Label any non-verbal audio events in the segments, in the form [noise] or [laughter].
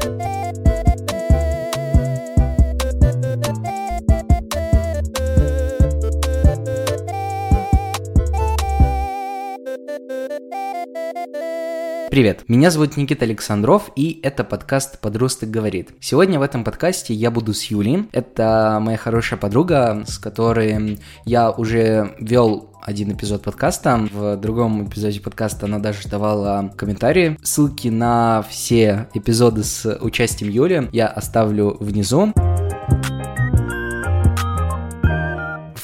Thank you. Привет, меня зовут Никита Александров, и это подкаст «Подросток говорит». Сегодня в этом подкасте я буду с Юлей. Это моя хорошая подруга, с которой я уже вел один эпизод подкаста. В другом эпизоде подкаста она даже давала комментарии. Ссылки на все эпизоды с участием Юли я оставлю внизу. В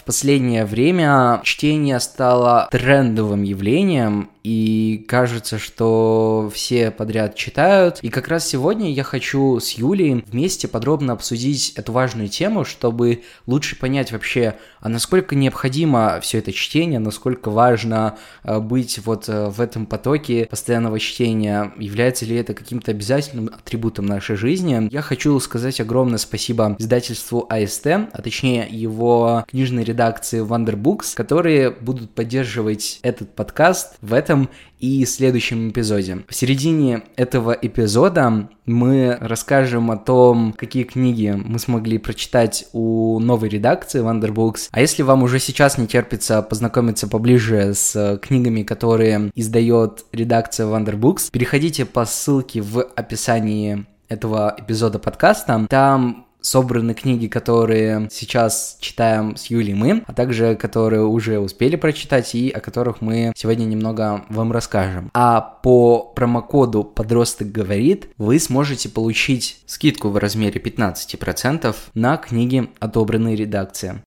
последнее время чтение стало трендовым явлением, и кажется, что все подряд читают. И как раз сегодня я хочу с Юлей вместе подробно обсудить эту важную тему, чтобы лучше понять вообще, насколько необходимо все это чтение, насколько важно э, быть вот э, в этом потоке постоянного чтения, является ли это каким-то обязательным атрибутом нашей жизни. Я хочу сказать огромное спасибо издательству АСТ, а точнее его книжной редакции Wonderbooks, которые будут поддерживать этот подкаст в этом и следующем эпизоде. В середине этого эпизода мы расскажем о том, какие книги мы смогли прочитать у новой редакции Wonderbooks. А если вам уже сейчас не терпится познакомиться поближе с книгами, которые издает редакция Wonderbooks, переходите по ссылке в описании этого эпизода подкаста. Там собраны книги, которые сейчас читаем с Юлей мы, а также которые уже успели прочитать и о которых мы сегодня немного вам расскажем. А по промокоду «Подросток говорит» вы сможете получить скидку в размере 15% на книги, отобранные редакции.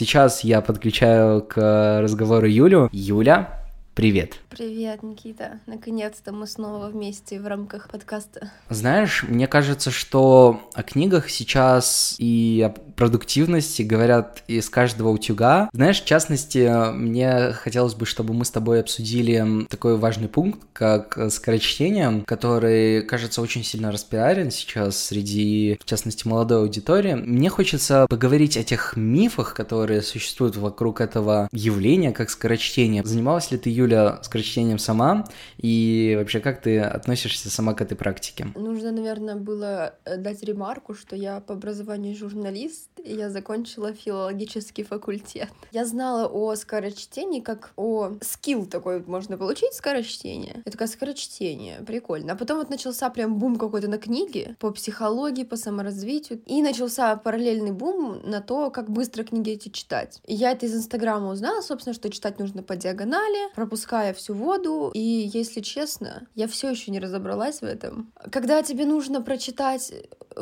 Сейчас я подключаю к разговору Юлю. Юля, Привет. Привет, Никита. Наконец-то мы снова вместе в рамках подкаста. Знаешь, мне кажется, что о книгах сейчас и продуктивности говорят из каждого утюга. Знаешь, в частности, мне хотелось бы, чтобы мы с тобой обсудили такой важный пункт, как скорочтение, который, кажется, очень сильно распиарен сейчас среди, в частности, молодой аудитории. Мне хочется поговорить о тех мифах, которые существуют вокруг этого явления, как скорочтение. Занималась ли ты, Юля, скорочтением сама? И вообще, как ты относишься сама к этой практике? Нужно, наверное, было э, дать ремарку, что я по образованию журналист, я закончила филологический факультет. Я знала о скорочтении как о скилл такой можно получить скорочтение. Это такая скорочтение, прикольно. А потом вот начался прям бум какой-то на книги по психологии, по саморазвитию. И начался параллельный бум на то, как быстро книги эти читать. И я это из Инстаграма узнала, собственно, что читать нужно по диагонали, пропуская всю воду. И, если честно, я все еще не разобралась в этом. Когда тебе нужно прочитать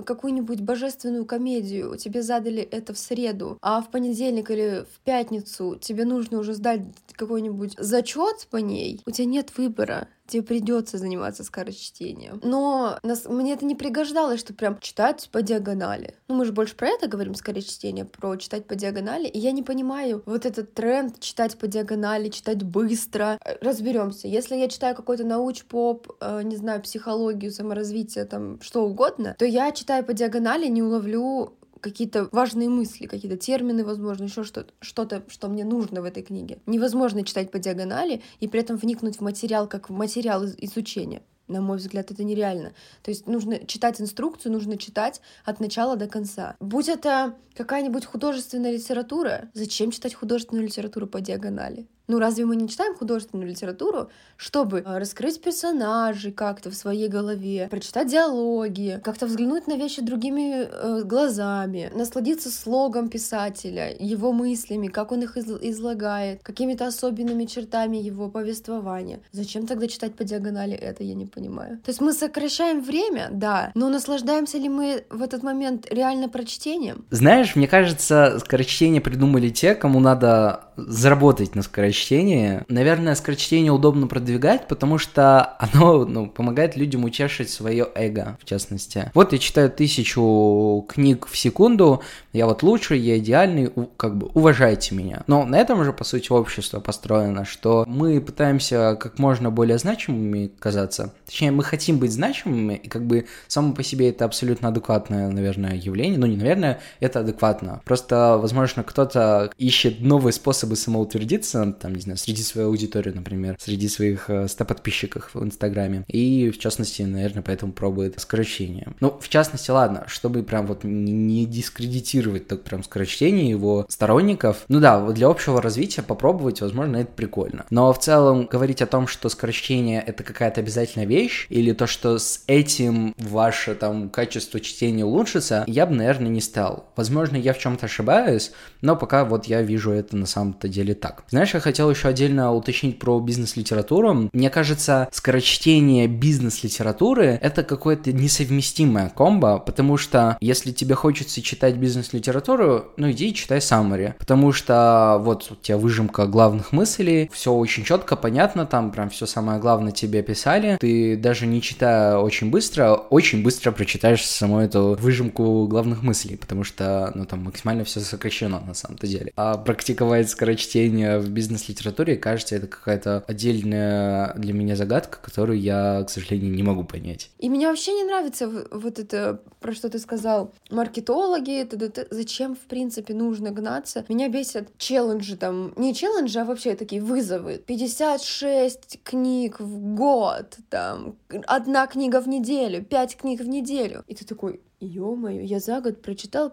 какую-нибудь божественную комедию, тебе задали это в среду, а в понедельник или в пятницу тебе нужно уже сдать какой-нибудь зачет по ней, у тебя нет выбора тебе придется заниматься скорочтением. Но нас, мне это не пригождалось, что прям читать по диагонали. Ну, мы же больше про это говорим, скорочтение, про читать по диагонали. И я не понимаю вот этот тренд читать по диагонали, читать быстро. Разберемся. Если я читаю какой-то науч-поп, э, не знаю, психологию, саморазвитие, там, что угодно, то я, читаю по диагонали, не уловлю какие-то важные мысли, какие-то термины, возможно, еще что-то, что-то, что мне нужно в этой книге. Невозможно читать по диагонали и при этом вникнуть в материал как в материал изучения. На мой взгляд, это нереально. То есть нужно читать инструкцию, нужно читать от начала до конца. Будь это какая-нибудь художественная литература, зачем читать художественную литературу по диагонали? Ну, разве мы не читаем художественную литературу, чтобы а, раскрыть персонажей как-то в своей голове, прочитать диалоги, как-то взглянуть на вещи другими э, глазами, насладиться слогом писателя, его мыслями, как он их из- излагает, какими-то особенными чертами его повествования. Зачем тогда читать по диагонали это, я не понимаю. То есть мы сокращаем время, да, но наслаждаемся ли мы в этот момент реально прочтением? Знаешь, мне кажется, скорочтение придумали те, кому надо заработать на скорочтении. Наверное, скорочтение удобно продвигать, потому что [laughs] оно ну, помогает людям утешить свое эго, в частности. Вот я читаю тысячу книг в секунду, я вот лучший, я идеальный, как бы уважайте меня. Но на этом же, по сути, общество построено, что мы пытаемся как можно более значимыми казаться. Точнее, мы хотим быть значимыми, и как бы само по себе это абсолютно адекватное, наверное, явление. Ну, не наверное, это адекватно. Просто, возможно, кто-то ищет новый способ способы самоутвердиться, там, не знаю, среди своей аудитории, например, среди своих 100 подписчиков в Инстаграме. И, в частности, наверное, поэтому пробует скорочтение. Ну, в частности, ладно, чтобы прям вот не дискредитировать так прям скорочтение его сторонников, ну да, вот для общего развития попробовать, возможно, это прикольно. Но в целом говорить о том, что скорочтение это какая-то обязательная вещь, или то, что с этим ваше там качество чтения улучшится, я бы, наверное, не стал. Возможно, я в чем-то ошибаюсь, но пока вот я вижу это на самом-то деле так. Знаешь, я хотел еще отдельно уточнить про бизнес-литературу. Мне кажется, скорочтение бизнес-литературы это какое-то несовместимое комбо, потому что если тебе хочется читать бизнес-литературу, ну иди и читай summary, потому что вот у тебя выжимка главных мыслей, все очень четко, понятно, там прям все самое главное тебе писали, ты даже не читая очень быстро, очень быстро прочитаешь саму эту выжимку главных мыслей, потому что, ну, там максимально все сокращено на самом-то деле. А практиковать скорочтение в бизнес-литературе, кажется, это какая-то отдельная для меня загадка, которую я, к сожалению, не могу понять. И мне вообще не нравится вот это, про что ты сказал, маркетологи, -т -т. зачем, в принципе, нужно гнаться. Меня бесят челленджи там, не челленджи, а вообще такие вызовы. 56 книг в год, там, одна книга в неделю, пять книг в неделю. И ты такой, ё-моё, я за год прочитал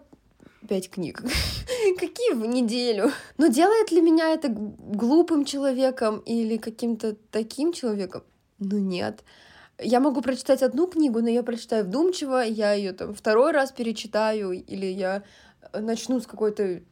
пять книг. [laughs] Какие в неделю? Но делает ли меня это глупым человеком или каким-то таким человеком? Ну нет. Я могу прочитать одну книгу, но я прочитаю вдумчиво, я ее там второй раз перечитаю, или я начну с какой-то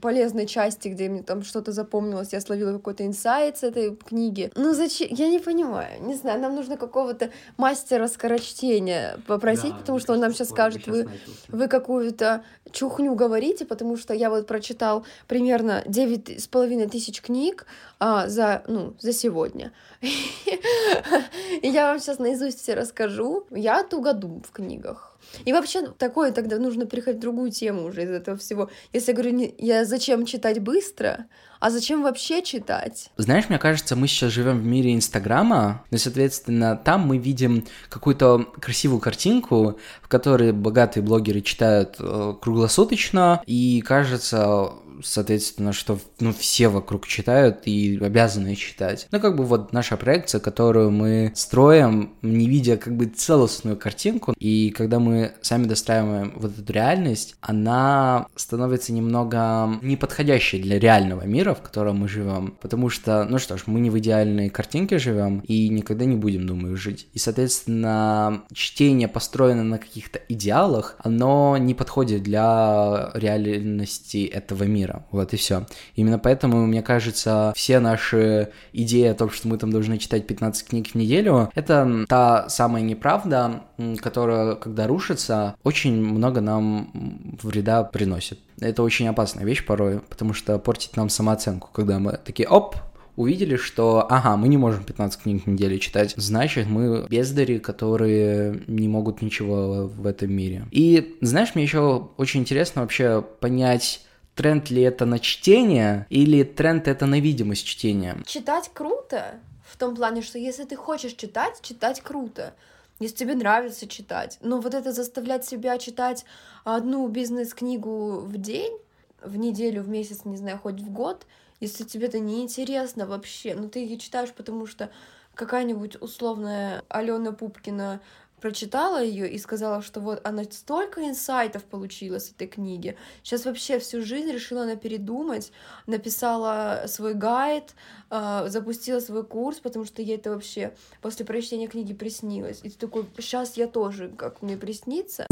полезной части, где мне там что-то запомнилось, я словила какой-то инсайт с этой книги. Ну зачем? Я не понимаю. Не знаю, нам нужно какого-то мастера скорочтения попросить, да, потому что он нам сейчас скажет, вы, вы какую-то чухню говорите, потому что я вот прочитал примерно девять с половиной тысяч книг а, за, ну, за сегодня. [laughs] И я вам сейчас наизусть все расскажу. Я тугодум в книгах. И вообще такое тогда нужно переходить в другую тему уже из этого всего. Если я говорю, не, я зачем читать быстро, а зачем вообще читать? Знаешь, мне кажется, мы сейчас живем в мире Инстаграма, и, соответственно, там мы видим какую-то красивую картинку, в которой богатые блогеры читают э, круглосуточно, и кажется, соответственно, что ну, все вокруг читают и обязаны читать. Ну, как бы вот наша проекция, которую мы строим, не видя как бы целостную картинку, и когда мы сами достраиваем вот эту реальность, она становится немного неподходящей для реального мира, в котором мы живем, потому что, ну что ж, мы не в идеальной картинке живем и никогда не будем, думаю, жить. И, соответственно, чтение построено на каких-то идеалах, оно не подходит для реальности этого мира мира. Вот и все. Именно поэтому, мне кажется, все наши идеи о том, что мы там должны читать 15 книг в неделю, это та самая неправда, которая, когда рушится, очень много нам вреда приносит. Это очень опасная вещь порой, потому что портит нам самооценку, когда мы такие, оп, увидели, что, ага, мы не можем 15 книг в неделю читать, значит, мы бездари, которые не могут ничего в этом мире. И, знаешь, мне еще очень интересно вообще понять, тренд ли это на чтение или тренд это на видимость чтения? Читать круто, в том плане, что если ты хочешь читать, читать круто. Если тебе нравится читать. Но вот это заставлять себя читать одну бизнес-книгу в день, в неделю, в месяц, не знаю, хоть в год, если тебе это не интересно вообще, ну ты ее читаешь, потому что какая-нибудь условная Алена Пупкина прочитала ее и сказала, что вот она столько инсайтов получила с этой книги. Сейчас вообще всю жизнь решила она передумать, написала свой гайд, э, запустила свой курс, потому что ей это вообще после прочтения книги приснилось. И ты такой, сейчас я тоже, как мне приснится.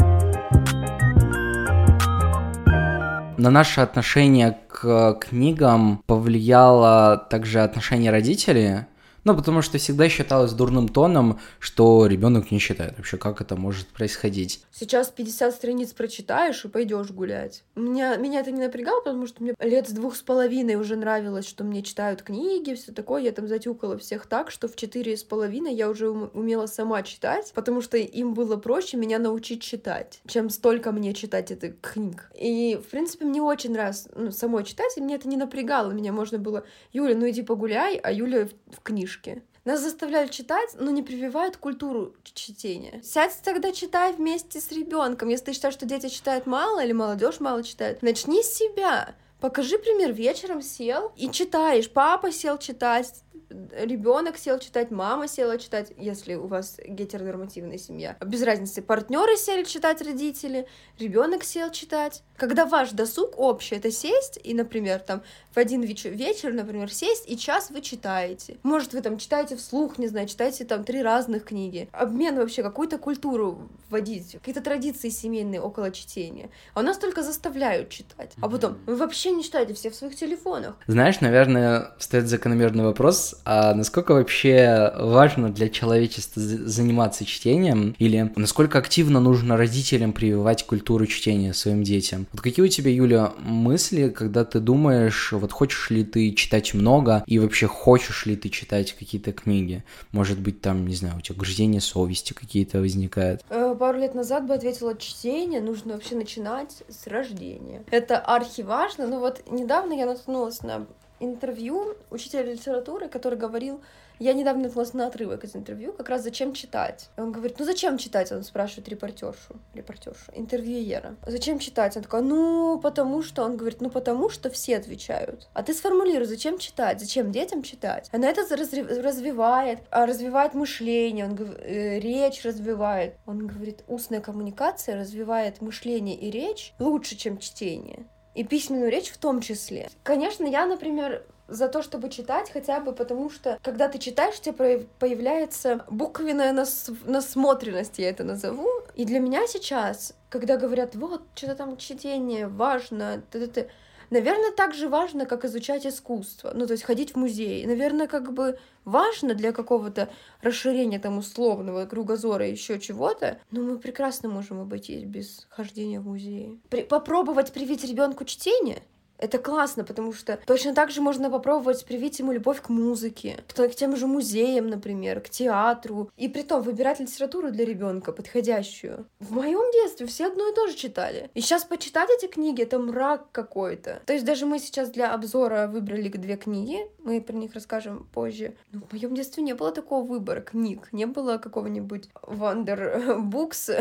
На наше отношение к книгам повлияло также отношение родителей, ну, потому что всегда считалось дурным тоном, что ребенок не читает. Вообще, как это может происходить? Сейчас 50 страниц прочитаешь и пойдешь гулять. Меня, меня это не напрягало, потому что мне лет с двух с половиной уже нравилось, что мне читают книги, все такое. Я там затюкала всех так, что в четыре с половиной я уже умела сама читать, потому что им было проще меня научить читать, чем столько мне читать этих книг. И, в принципе, мне очень нравилось ну, самой читать, и мне это не напрягало. Меня можно было, Юля, ну иди погуляй, а Юля в, в книжке книжки. Нас заставляют читать, но не прививают культуру чтения. Сядь тогда читай вместе с ребенком. Если ты считаешь, что дети читают мало или молодежь мало читает, начни с себя. Покажи пример, вечером сел и читаешь. Папа сел читать, ребенок сел читать, мама села читать, если у вас гетеронормативная семья. Без разницы, партнеры сели читать, родители, ребенок сел читать. Когда ваш досуг общий, это сесть и, например, там в один вечер, вечер, например, сесть и час вы читаете. Может, вы там читаете вслух, не знаю, читаете там три разных книги. Обмен вообще, какую-то культуру вводить, какие-то традиции семейные около чтения. А у нас только заставляют читать. А потом, вы вообще не читаете, все в своих телефонах. Знаешь, наверное, стоит закономерный вопрос, а насколько вообще важно для человечества заниматься чтением, или насколько активно нужно родителям прививать культуру чтения своим детям? Вот какие у тебя, Юля, мысли, когда ты думаешь, вот хочешь ли ты читать много, и вообще хочешь ли ты читать какие-то книги? Может быть, там, не знаю, у тебя грызение совести какие-то возникают? Э, пару лет назад бы ответила, чтение нужно вообще начинать с рождения. Это архиважно, но вот недавно я наткнулась на интервью учителя литературы, который говорил, я недавно наткнулась на отрывок из интервью, как раз зачем читать. И он говорит, ну зачем читать? Он спрашивает репортершу, репортершу, интервьюера. Зачем читать? Он такой, ну потому что, он говорит, ну потому что все отвечают. А ты сформулируй, зачем читать? Зачем детям читать? Она это развивает, а развивает мышление, он э, речь развивает. Он говорит, устная коммуникация развивает мышление и речь лучше, чем чтение и письменную речь в том числе. Конечно, я, например, за то, чтобы читать, хотя бы потому что, когда ты читаешь, у тебя появляется буквенная нас насмотренность, я это назову. И для меня сейчас, когда говорят, вот, что-то там чтение важно, т -т -т, Наверное, так же важно, как изучать искусство, ну, то есть ходить в музей. Наверное, как бы важно для какого-то расширения там условного кругозора еще чего-то, но мы прекрасно можем обойтись без хождения в музей. При попробовать привить ребенку чтение это классно, потому что точно так же можно попробовать привить ему любовь к музыке, к, тем же музеям, например, к театру. И при том выбирать литературу для ребенка подходящую. В моем детстве все одно и то же читали. И сейчас почитать эти книги это мрак какой-то. То есть даже мы сейчас для обзора выбрали две книги, мы про них расскажем позже. Но в моем детстве не было такого выбора книг, не было какого-нибудь Wonder Books,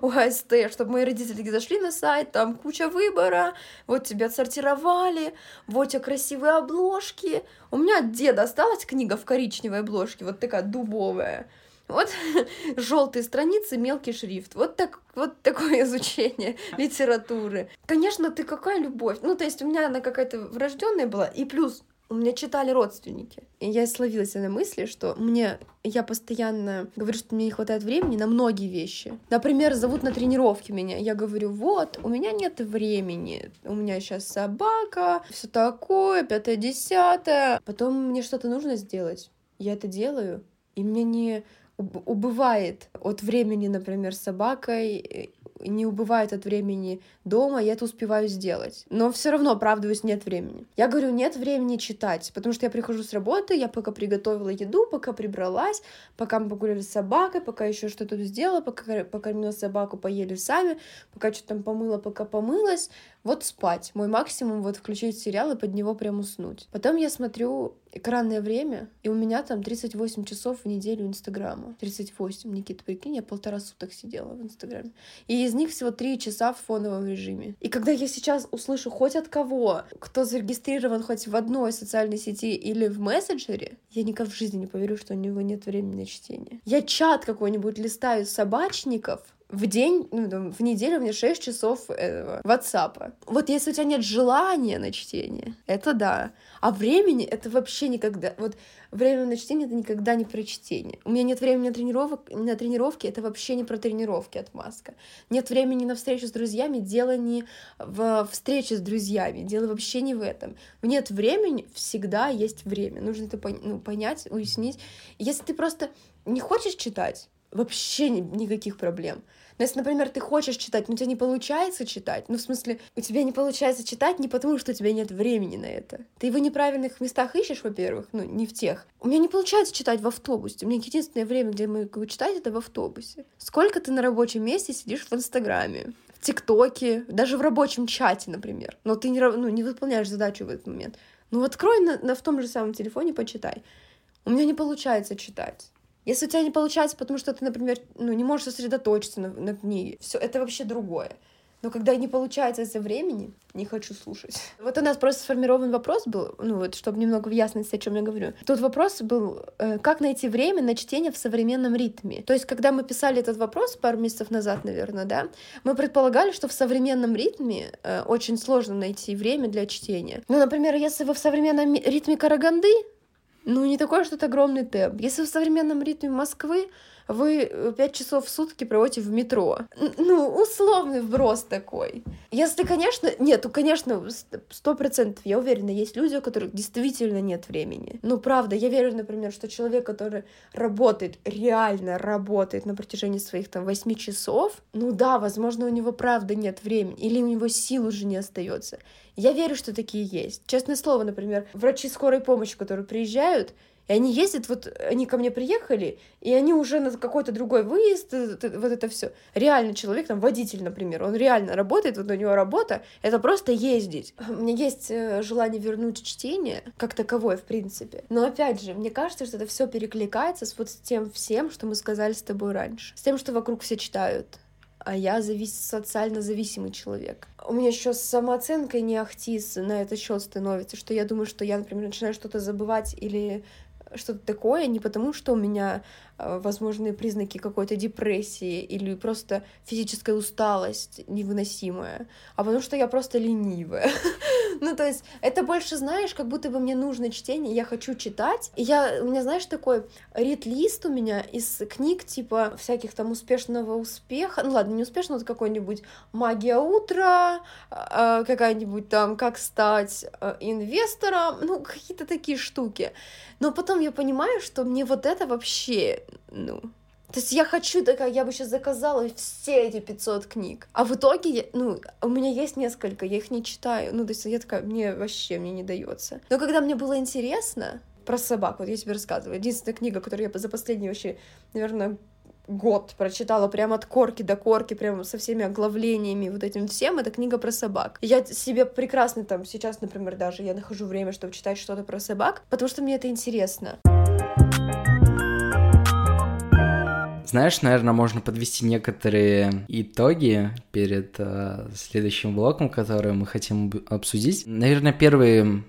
[laughs] ОСТ, чтобы мои родители зашли на сайт, там куча выбора, вот тебе отсортировали сортировали, вот тебе красивые обложки. У меня от деда осталась книга в коричневой обложке, вот такая дубовая. Вот [laughs] желтые страницы, мелкий шрифт. Вот, так, вот такое [laughs] изучение литературы. Конечно, ты какая любовь. Ну, то есть у меня она какая-то врожденная была. И плюс у меня читали родственники. И я словилась на мысли, что мне, я постоянно говорю, что мне не хватает времени на многие вещи. Например, зовут на тренировки меня. Я говорю, вот, у меня нет времени. У меня сейчас собака, все такое, пятое, десятое. Потом мне что-то нужно сделать. Я это делаю. И мне не убывает от времени, например, с собакой не убывает от времени дома, я это успеваю сделать. Но все равно оправдываюсь, нет времени. Я говорю, нет времени читать, потому что я прихожу с работы, я пока приготовила еду, пока прибралась, пока мы погуляли с собакой, пока еще что-то сделала, пока покормила собаку, поели сами, пока что-то там помыла, пока помылась, вот спать. Мой максимум вот включить сериал и под него прям уснуть. Потом я смотрю экранное время, и у меня там 38 часов в неделю Инстаграма. 38, Никита, прикинь, я полтора суток сидела в Инстаграме. И из них всего 3 часа в фоновом режиме. И когда я сейчас услышу хоть от кого, кто зарегистрирован хоть в одной социальной сети или в мессенджере, я никогда в жизни не поверю, что у него нет времени на чтение. Я чат какой-нибудь листаю собачников, в день, ну, в неделю меня 6 часов этого WhatsApp. Вот если у тебя нет желания на чтение, это да. А времени это вообще никогда. Вот время на чтение это никогда не про чтение. У меня нет времени на тренировок, на тренировки, это вообще не про тренировки от маска. Нет времени на встречу с друзьями, дело не в встрече с друзьями, дело вообще не в этом. Нет времени, всегда есть время. Нужно это ну, понять, уяснить. Если ты просто не хочешь читать, вообще никаких проблем. Но если, например, ты хочешь читать, но у тебя не получается читать, ну, в смысле, у тебя не получается читать не потому, что у тебя нет времени на это. Ты его в неправильных местах ищешь, во-первых, ну, не в тех. У меня не получается читать в автобусе. У меня единственное время, где я могу читать, это в автобусе. Сколько ты на рабочем месте сидишь в Инстаграме? в ТикТоке, даже в рабочем чате, например. Но ты не, ну, не выполняешь задачу в этот момент. Ну, открой на, на, в том же самом телефоне, почитай. У меня не получается читать. Если у тебя не получается, потому что ты, например, ну, не можешь сосредоточиться на, на книге, все это вообще другое. Но когда не получается из-за времени, не хочу слушать. Вот у нас просто сформирован вопрос был, ну вот, чтобы немного в ясности, о чем я говорю. Тут вопрос был, э, как найти время на чтение в современном ритме. То есть, когда мы писали этот вопрос пару месяцев назад, наверное, да, мы предполагали, что в современном ритме э, очень сложно найти время для чтения. Ну, например, если вы в современном ритме Караганды, ну, не такой что-то огромный темп. Если в современном ритме Москвы, вы э, пять часов в сутки проводите в метро. Ну, условный вброс такой. Если, конечно, нет, ну, конечно, сто процентов, я уверена, есть люди, у которых действительно нет времени. Ну, правда, я верю, например, что человек, который работает, реально работает на протяжении своих там восьми часов, ну да, возможно, у него правда нет времени, или у него сил уже не остается. Я верю, что такие есть. Честное слово, например, врачи скорой помощи, которые приезжают, и они ездят, вот они ко мне приехали, и они уже на какой-то другой выезд, э, вот это все. Реально человек, там водитель, например, он реально работает, вот у него работа, это просто ездить. [laughs] У меня есть э, желание вернуть чтение, как таковое, в принципе. Но опять же, мне кажется, что это все перекликается с вот тем всем, что мы сказали с тобой раньше. С тем, что вокруг все читают а я завис... социально зависимый человек. У меня еще с самооценкой не ахтис на этот счет становится, что я думаю, что я, например, начинаю что-то забывать или что-то такое, не потому что у меня э, возможные признаки какой-то депрессии или просто физическая усталость невыносимая, а потому что я просто ленивая. [laughs] [laughs] ну, то есть, это больше, знаешь, как будто бы мне нужно чтение, я хочу читать. И я, у меня, знаешь, такой рид-лист у меня из книг, типа, всяких там успешного успеха, ну, ладно, не успешного, это какой-нибудь «Магия утра», а, какая-нибудь там «Как стать э, инвестором», ну, какие-то такие штуки. Но потом я понимаю, что мне вот это вообще, ну, то есть я хочу, такая, я бы сейчас заказала все эти 500 книг. А в итоге, ну, у меня есть несколько, я их не читаю. Ну, то есть я такая, мне вообще, мне не дается. Но когда мне было интересно про собак, вот я тебе рассказываю, единственная книга, которую я за последний вообще, наверное, год прочитала прям от корки до корки, прям со всеми оглавлениями, вот этим всем, это книга про собак. Я себе прекрасно там сейчас, например, даже я нахожу время, чтобы читать что-то про собак, потому что мне это интересно. Знаешь, наверное, можно подвести некоторые итоги перед э, следующим блоком, который мы хотим обсудить. Наверное, первый,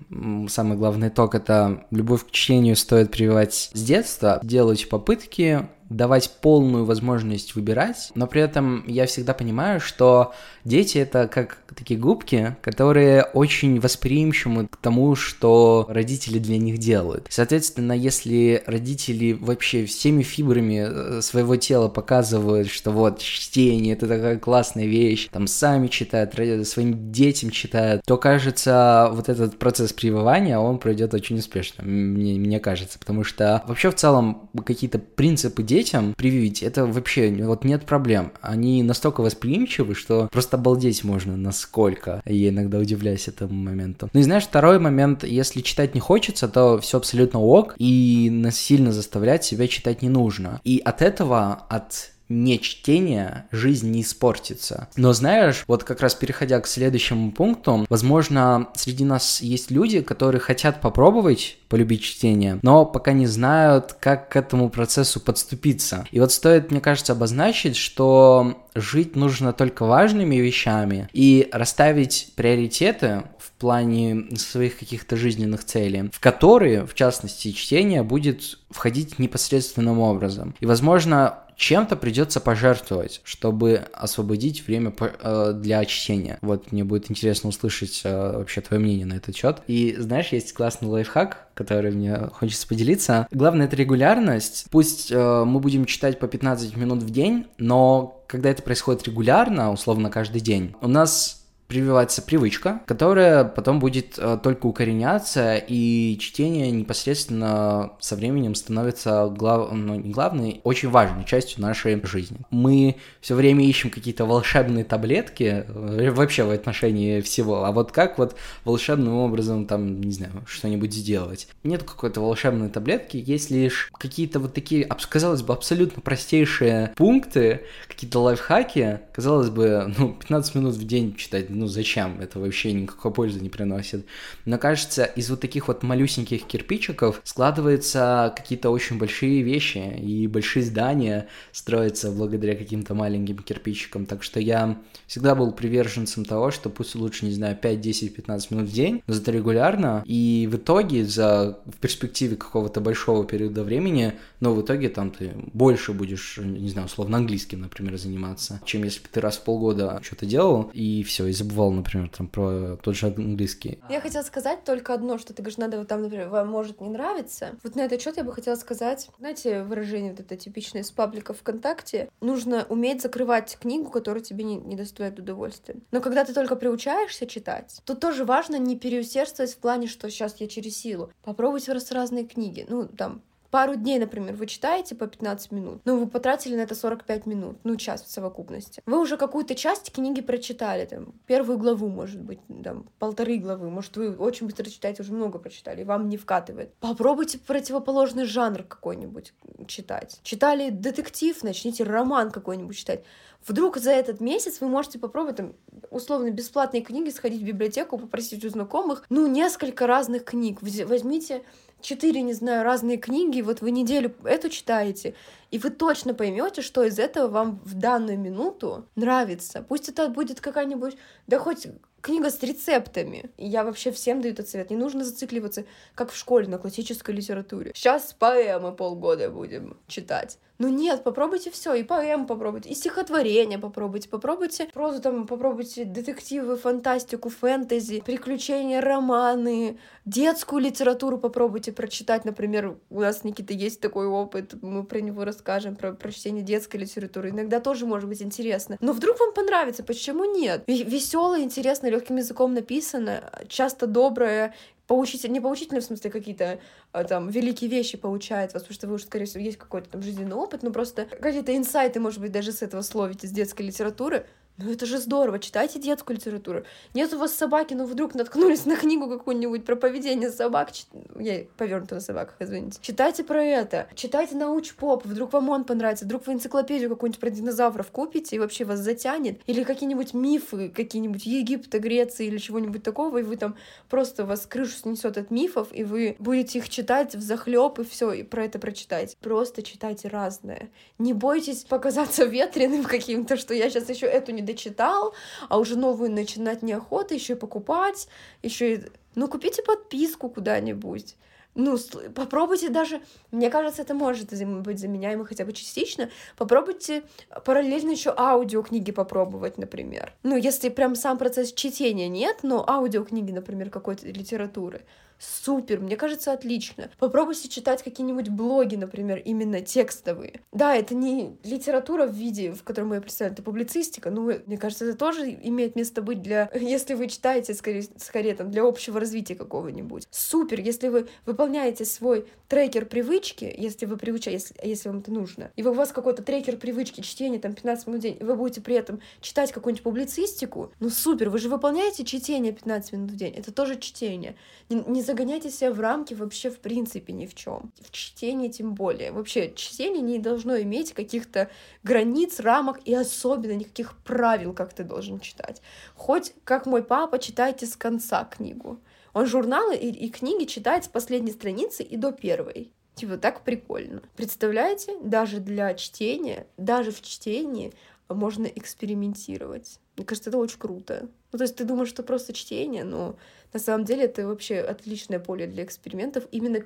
самый главный итог — это любовь к чтению стоит прививать с детства, делать попытки, давать полную возможность выбирать, но при этом я всегда понимаю, что дети это как такие губки, которые очень восприимчивы к тому, что родители для них делают. Соответственно, если родители вообще всеми фибрами э, своего тела показывают, что вот чтение это такая классная вещь, там сами читают, своим детям читают, то кажется, вот этот процесс прививания, он пройдет очень успешно, мне, мне кажется, потому что вообще в целом какие-то принципы детям привить, это вообще вот нет проблем. Они настолько восприимчивы, что просто обалдеть можно, насколько. Я иногда удивляюсь этому моменту. Ну и знаешь, второй момент, если читать не хочется, то все абсолютно ок, и насильно заставлять себя читать не нужно. И от этого, от не чтения жизнь не испортится. Но знаешь, вот как раз переходя к следующему пункту, возможно, среди нас есть люди, которые хотят попробовать полюбить чтение, но пока не знают, как к этому процессу подступиться. И вот стоит, мне кажется, обозначить, что жить нужно только важными вещами и расставить приоритеты в плане своих каких-то жизненных целей, в которые, в частности, чтение будет входить непосредственным образом. И, возможно, чем-то придется пожертвовать, чтобы освободить время э, для чтения. Вот мне будет интересно услышать э, вообще твое мнение на этот счет. И знаешь, есть классный лайфхак, который мне хочется поделиться. Главное это регулярность. Пусть э, мы будем читать по 15 минут в день, но когда это происходит регулярно, условно каждый день, у нас прививается привычка, которая потом будет э, только укореняться, и чтение непосредственно со временем становится глав... ну, не главной, очень важной частью нашей жизни. Мы все время ищем какие-то волшебные таблетки э, вообще в отношении всего, а вот как вот волшебным образом там, не знаю, что-нибудь сделать? Нет какой-то волшебной таблетки, есть лишь какие-то вот такие, казалось бы, абсолютно простейшие пункты, какие-то лайфхаки, казалось бы, ну, 15 минут в день читать, ну, ну зачем, это вообще никакой пользы не приносит. Но кажется, из вот таких вот малюсеньких кирпичиков складываются какие-то очень большие вещи, и большие здания строятся благодаря каким-то маленьким кирпичикам, так что я всегда был приверженцем того, что пусть лучше, не знаю, 5, 10, 15 минут в день, но зато регулярно, и в итоге за в перспективе какого-то большого периода времени, но в итоге там ты больше будешь, не знаю, условно английским, например, заниматься, чем если бы ты раз в полгода что-то делал и все, и забывал, например, там про тот же английский. Я хотела сказать только одно, что ты говоришь, надо вот там, например, вам может не нравиться. Вот на этот счет я бы хотела сказать, знаете, выражение вот это типичное из паблика ВКонтакте, нужно уметь закрывать книгу, которая тебе не, не доставляет удовольствия. Но когда ты только приучаешься читать, то тоже важно не переусердствовать в плане, что сейчас я через силу. Попробуйте раз разные книги. Ну, там, пару дней, например, вы читаете по 15 минут, но вы потратили на это 45 минут, ну, час в совокупности. Вы уже какую-то часть книги прочитали, там, первую главу, может быть, там, полторы главы, может, вы очень быстро читаете, уже много прочитали, и вам не вкатывает. Попробуйте противоположный жанр какой-нибудь читать. Читали детектив, начните роман какой-нибудь читать. Вдруг за этот месяц вы можете попробовать там условно бесплатные книги, сходить в библиотеку, попросить у знакомых, ну, несколько разных книг. Возьмите четыре, не знаю, разные книги, вот вы неделю эту читаете, и вы точно поймете, что из этого вам в данную минуту нравится. Пусть это будет какая-нибудь, да хоть книга с рецептами. Я вообще всем даю этот совет. Не нужно зацикливаться, как в школе, на классической литературе. Сейчас поэмы полгода будем читать. Ну нет, попробуйте все, и поэм попробуйте, и стихотворение попробуйте, попробуйте прозу там, попробуйте детективы, фантастику, фэнтези, приключения, романы, детскую литературу попробуйте прочитать, например, у нас, Никита, есть такой опыт, мы про него расскажем, про прочтение детской литературы, иногда тоже может быть интересно, но вдруг вам понравится, почему нет? Веселое, интересно, легким языком написано, часто доброе, поучитель, не поучительно, в смысле, какие-то а, там великие вещи получает вас, потому что вы уже, скорее всего, есть какой-то там жизненный опыт, но просто какие-то инсайты, может быть, даже с этого словите, из детской литературы, ну это же здорово, читайте детскую литературу. Нет у вас собаки, но вдруг наткнулись на книгу какую-нибудь про поведение собак. Чит... Я повернута на собаках, извините. Читайте про это. Читайте науч-поп, вдруг вам он понравится. Вдруг вы энциклопедию какую-нибудь про динозавров купите и вообще вас затянет. Или какие-нибудь мифы, какие-нибудь Египта, Греции или чего-нибудь такого, и вы там просто вас крышу снесет от мифов, и вы будете их читать в захлеб и все, и про это прочитать. Просто читайте разное. Не бойтесь показаться [laughs] ветреным каким-то, что я сейчас еще эту не дочитал, а уже новую начинать неохота, еще и покупать, еще и... Ну, купите подписку куда-нибудь. Ну, попробуйте даже, мне кажется, это может быть заменяемо хотя бы частично. Попробуйте параллельно еще аудиокниги попробовать, например. Ну, если прям сам процесс чтения нет, но аудиокниги, например, какой-то литературы супер, мне кажется, отлично. Попробуйте читать какие-нибудь блоги, например, именно текстовые. Да, это не литература в виде, в котором я представляю, это публицистика, но мне кажется, это тоже имеет место быть для, [laughs] если вы читаете, скорее, скорее там, для общего развития какого-нибудь. Супер, если вы выполняете свой трекер привычки, если вы приучаете, если, если вам это нужно, и у вас какой-то трекер привычки чтения, там, 15 минут в день, и вы будете при этом читать какую-нибудь публицистику, ну супер, вы же выполняете чтение 15 минут в день, это тоже чтение. Не, не загоняйте себя в рамки вообще в принципе ни в чем. В чтении тем более. Вообще, чтение не должно иметь каких-то границ, рамок и особенно никаких правил, как ты должен читать. Хоть, как мой папа, читайте с конца книгу. Он журналы и, и книги читает с последней страницы и до первой. Типа так прикольно. Представляете, даже для чтения, даже в чтении можно экспериментировать. Мне кажется, это очень круто. Ну, то есть ты думаешь, что просто чтение, но на самом деле это вообще отличное поле для экспериментов, именно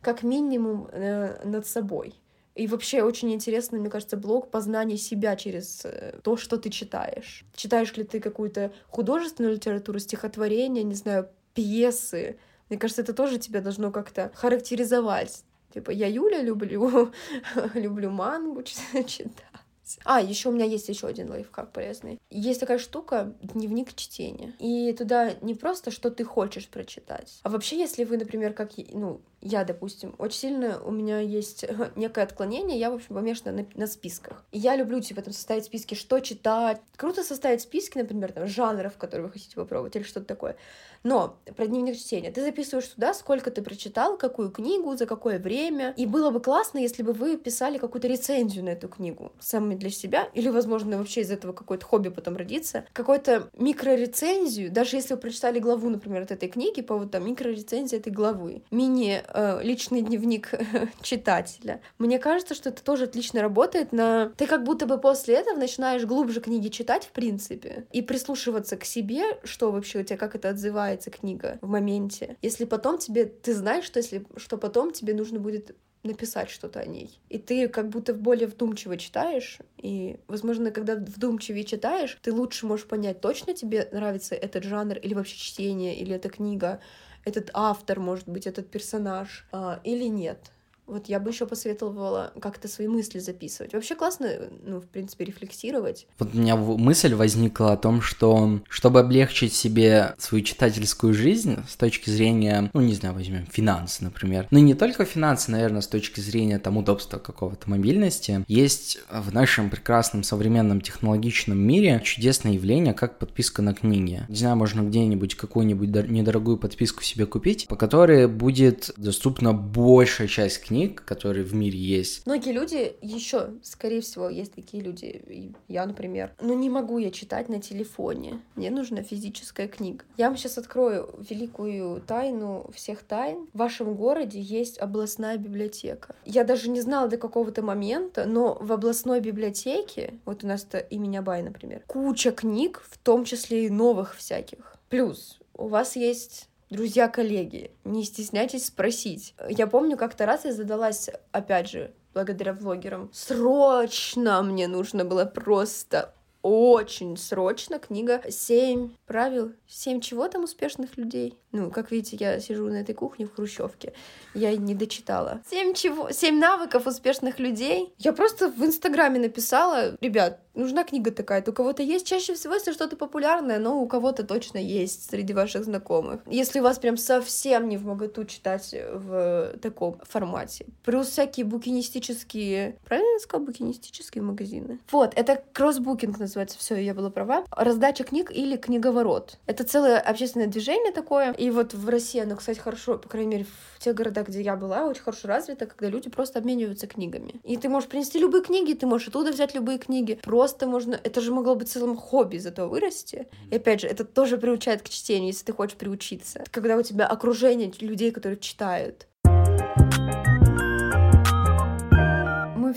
как минимум э, над собой. И вообще очень интересно, мне кажется, блог познания себя через э, то, что ты читаешь. Читаешь ли ты какую-то художественную литературу, стихотворение, не знаю, пьесы. Мне кажется, это тоже тебя должно как-то характеризовать. Типа, я Юля люблю, [laughs] люблю мангу [laughs] читать. А, еще у меня есть еще один лайфхак полезный. Есть такая штука дневник чтения. И туда не просто, что ты хочешь прочитать, а вообще, если вы, например, как ну, я, допустим, очень сильно у меня есть [laughs] некое отклонение, я, в общем, помешана на, на списках. И я люблю, типа, там, составить списки, что читать. Круто составить списки, например, там, жанров, которые вы хотите попробовать, или что-то такое. Но про дневник чтения. Ты записываешь туда, сколько ты прочитал, какую книгу, за какое время. И было бы классно, если бы вы писали какую-то рецензию на эту книгу сами для себя, или, возможно, вообще из этого какое-то хобби потом родится. Какую-то микрорецензию, даже если вы прочитали главу, например, от этой книги, по вот там микрорецензии этой главы. Мини э, личный дневник [laughs] читателя. Мне кажется, что это тоже отлично работает на... Ты как будто бы после этого начинаешь глубже книги читать, в принципе, и прислушиваться к себе, что вообще у тебя, как это отзывается книга в моменте. Если потом тебе... Ты знаешь, что если что потом тебе нужно будет написать что-то о ней. И ты как будто более вдумчиво читаешь, и, возможно, когда вдумчивее читаешь, ты лучше можешь понять, точно тебе нравится этот жанр, или вообще чтение, или эта книга, этот автор, может быть, этот персонаж, а, или нет. Вот я бы еще посоветовала как-то свои мысли записывать. Вообще классно, ну, в принципе, рефлексировать. Вот у меня мысль возникла о том, что чтобы облегчить себе свою читательскую жизнь с точки зрения, ну, не знаю, возьмем финансы, например. Ну, не только финансы, наверное, с точки зрения там удобства какого-то мобильности. Есть в нашем прекрасном современном технологичном мире чудесное явление, как подписка на книги. Не знаю, можно где-нибудь какую-нибудь недорогую подписку себе купить, по которой будет доступна большая часть книг, книг, которые в мире есть. Многие люди еще, скорее всего, есть такие люди, я, например, ну не могу я читать на телефоне, мне нужна физическая книга. Я вам сейчас открою великую тайну всех тайн. В вашем городе есть областная библиотека. Я даже не знала до какого-то момента, но в областной библиотеке, вот у нас-то имени Абай, например, куча книг, в том числе и новых всяких. Плюс у вас есть друзья, коллеги, не стесняйтесь спросить. Я помню, как-то раз я задалась, опять же, благодаря влогерам, срочно мне нужно было просто очень срочно книга «Семь правил», «Семь чего там успешных людей». Ну, как видите, я сижу на этой кухне в Хрущевке, я не дочитала. «Семь чего? Семь навыков успешных людей». Я просто в Инстаграме написала, ребят, нужна книга такая. У кого-то есть чаще всего, если что-то популярное, но у кого-то точно есть среди ваших знакомых. Если у вас прям совсем не в моготу читать в таком формате. Плюс всякие букинистические... Правильно я сказала? Букинистические магазины. Вот, это кроссбукинг называется. Все, я была права. Раздача книг или книговорот. Это целое общественное движение такое. И вот в России оно, кстати, хорошо, по крайней мере, в тех городах, где я была, очень хорошо развито, когда люди просто обмениваются книгами. И ты можешь принести любые книги, ты можешь оттуда взять любые книги. Просто можно... Это же могло быть целым хобби этого вырасти. И опять же, это тоже приучает к чтению, если ты хочешь приучиться. Когда у тебя окружение людей, которые читают.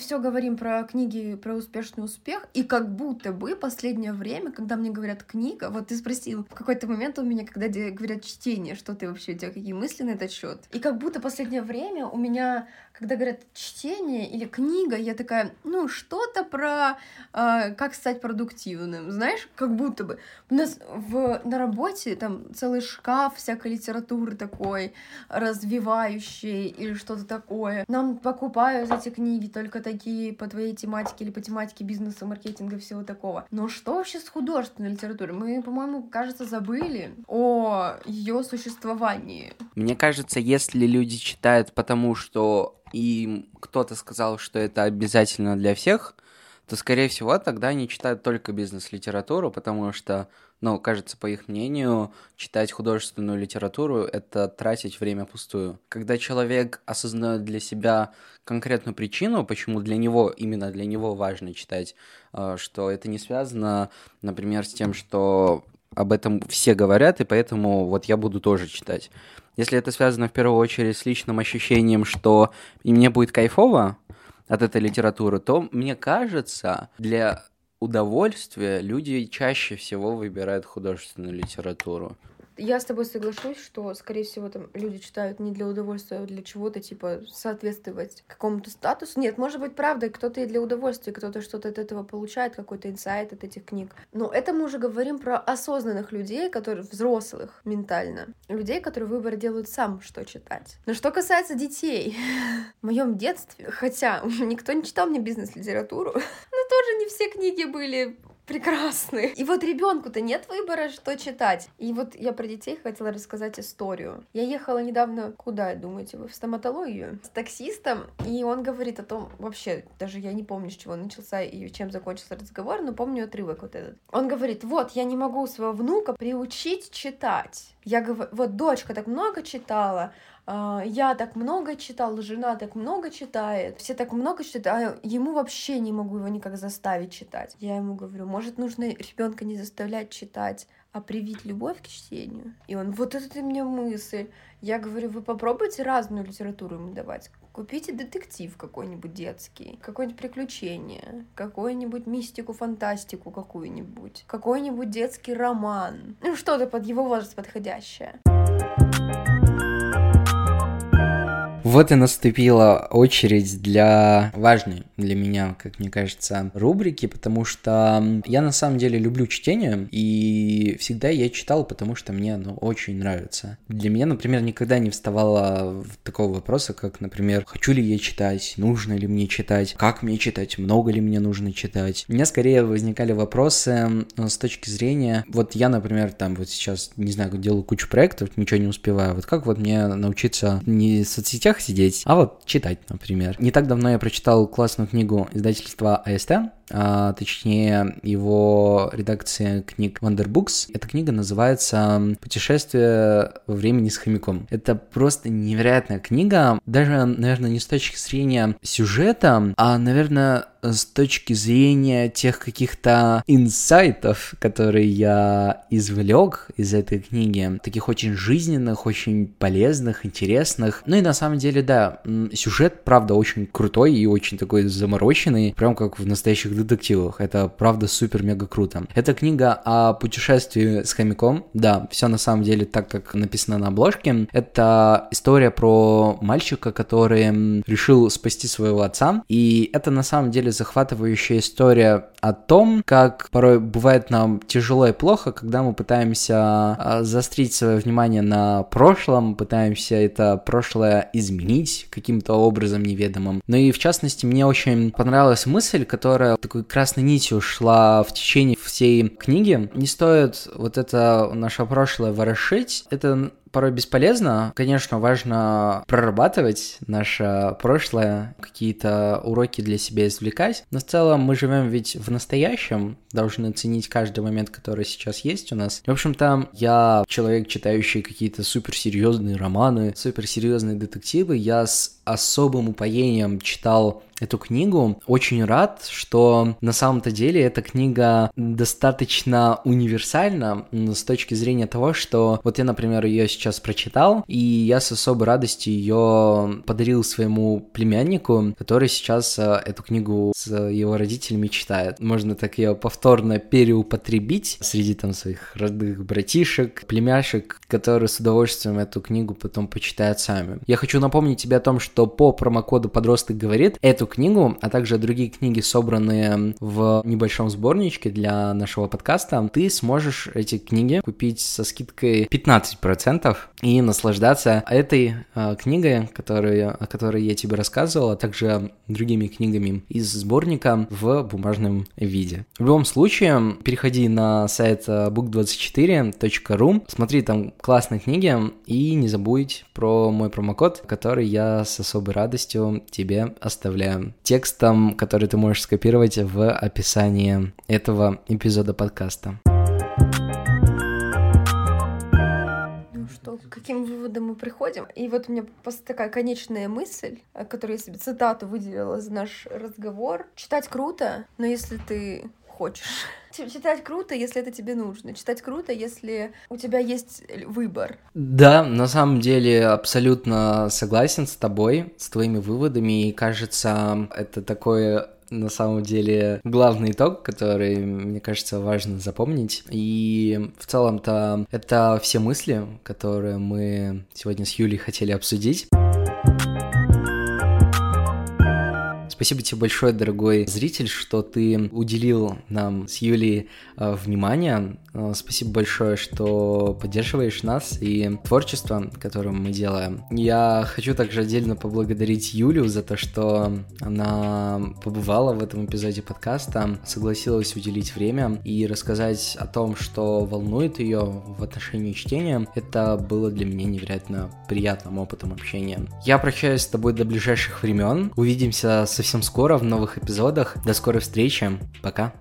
Все говорим про книги, про успешный успех, и как будто бы последнее время, когда мне говорят книга, вот ты спросил, в какой-то момент у меня, когда говорят чтение, что ты вообще, у тебя какие мысли на этот счет? И как будто последнее время у меня когда говорят чтение или книга, я такая, ну, что-то про э, как стать продуктивным, знаешь, как будто бы. У нас в, на работе там целый шкаф всякой литературы такой, развивающий или что-то такое. Нам покупают эти книги только такие по твоей тематике или по тематике бизнеса, маркетинга, всего такого. Но что вообще с художественной литературой? Мы, по-моему, кажется, забыли о ее существовании. Мне кажется, если люди читают потому, что и кто-то сказал, что это обязательно для всех, то, скорее всего, тогда они читают только бизнес-литературу, потому что, ну, кажется, по их мнению, читать художественную литературу — это тратить время пустую. Когда человек осознает для себя конкретную причину, почему для него, именно для него важно читать, э, что это не связано, например, с тем, что об этом все говорят, и поэтому вот я буду тоже читать. Если это связано в первую очередь с личным ощущением, что и мне будет кайфово от этой литературы, то мне кажется, для удовольствия люди чаще всего выбирают художественную литературу. Я с тобой соглашусь, что, скорее всего, там люди читают не для удовольствия, а для чего-то, типа, соответствовать какому-то статусу. Нет, может быть, правда, кто-то и для удовольствия, кто-то что-то от этого получает, какой-то инсайт от этих книг. Но это мы уже говорим про осознанных людей, которые взрослых ментально. Людей, которые выбор делают сам, что читать. Но что касается детей, [laughs] в моем детстве, хотя [laughs] никто не читал мне бизнес-литературу, [laughs] но тоже не все книги были прекрасны. И вот ребенку-то нет выбора, что читать. И вот я про детей хотела рассказать историю. Я ехала недавно, куда, думаете вы, в стоматологию, с таксистом, и он говорит о том, вообще, даже я не помню, с чего начался и чем закончился разговор, но помню отрывок вот этот. Он говорит, вот, я не могу своего внука приучить читать. Я говорю, вот дочка так много читала, я так много читал, жена так много читает, все так много читают, а ему вообще не могу его никак заставить читать. Я ему говорю, может, нужно ребенка не заставлять читать, а привить любовь к чтению. И он, вот это ты мне мысль. Я говорю, вы попробуйте разную литературу ему давать. Купите детектив какой-нибудь детский, какое-нибудь приключение, какую-нибудь мистику, фантастику какую-нибудь, какой-нибудь детский роман. Ну, что-то под его возраст подходящее. Вот и наступила очередь для важной для меня, как мне кажется, рубрики, потому что я на самом деле люблю чтение, и всегда я читал, потому что мне оно очень нравится. Для меня, например, никогда не вставало такого вопроса, как, например, хочу ли я читать, нужно ли мне читать, как мне читать, много ли мне нужно читать. У меня скорее возникали вопросы с точки зрения, вот я, например, там вот сейчас, не знаю, делаю кучу проектов, ничего не успеваю, вот как вот мне научиться не в соцсетях сидеть, а вот читать, например. Не так давно я прочитал классную книгу издательства АСТ, а, точнее его редакция книг Wonderbooks. Эта книга называется «Путешествие во времени с хомяком». Это просто невероятная книга, даже, наверное, не с точки зрения сюжета, а, наверное, с точки зрения тех каких-то инсайтов, которые я извлек из этой книги, таких очень жизненных, очень полезных, интересных. Ну и на самом деле, да, сюжет, правда, очень крутой и очень такой замороченный, прям как в настоящих детективах. Это правда супер-мега круто. Это книга о путешествии с хомяком. Да, все на самом деле так, как написано на обложке. Это история про мальчика, который решил спасти своего отца. И это на самом деле захватывающая история о том, как порой бывает нам тяжело и плохо, когда мы пытаемся а, заострить свое внимание на прошлом, пытаемся это прошлое изменить каким-то образом неведомым. Ну и в частности, мне очень понравилась мысль, которая такой красной нитью шла в течение всей книги. Не стоит вот это наше прошлое ворошить. Это порой бесполезно. Конечно, важно прорабатывать наше прошлое, какие-то уроки для себя извлекать. Но в целом мы живем ведь в настоящем, должны ценить каждый момент, который сейчас есть у нас. В общем-то, я человек, читающий какие-то суперсерьезные романы, суперсерьезные детективы. Я с особым упоением читал эту книгу. Очень рад, что на самом-то деле эта книга достаточно универсальна с точки зрения того, что вот я, например, ее сейчас прочитал, и я с особой радостью ее подарил своему племяннику, который сейчас э, эту книгу с его родителями читает. Можно так ее повторно переупотребить среди там своих родных братишек, племяшек, которые с удовольствием эту книгу потом почитают сами. Я хочу напомнить тебе о том, что по промокоду подросток говорит, эту книгу, а также другие книги, собранные в небольшом сборничке для нашего подкаста, ты сможешь эти книги купить со скидкой 15% и наслаждаться этой э, книгой, которую, о которой я тебе рассказывал, а также другими книгами из сборника в бумажном виде. В любом случае, переходи на сайт book24.ru, смотри там классные книги и не забудь про мой промокод, который я с особой радостью тебе оставляю текстом, который ты можешь скопировать в описании этого эпизода подкаста. Каким выводам мы приходим? И вот у меня просто такая конечная мысль, которую я себе цитату выделила за наш разговор. Читать круто, но если ты хочешь. [laughs] Читать круто, если это тебе нужно. Читать круто, если у тебя есть выбор. Да, на самом деле абсолютно согласен с тобой, с твоими выводами. И кажется, это такое на самом деле главный итог, который, мне кажется, важно запомнить. И в целом-то это все мысли, которые мы сегодня с Юлей хотели обсудить. Спасибо тебе большое, дорогой зритель, что ты уделил нам с Юлей э, внимание. Э, спасибо большое, что поддерживаешь нас и творчество, которое мы делаем. Я хочу также отдельно поблагодарить Юлю за то, что она побывала в этом эпизоде подкаста, согласилась уделить время и рассказать о том, что волнует ее в отношении чтения. Это было для меня невероятно приятным опытом общения. Я прощаюсь с тобой до ближайших времен. Увидимся совсем скоро в новых эпизодах. До скорой встречи. Пока.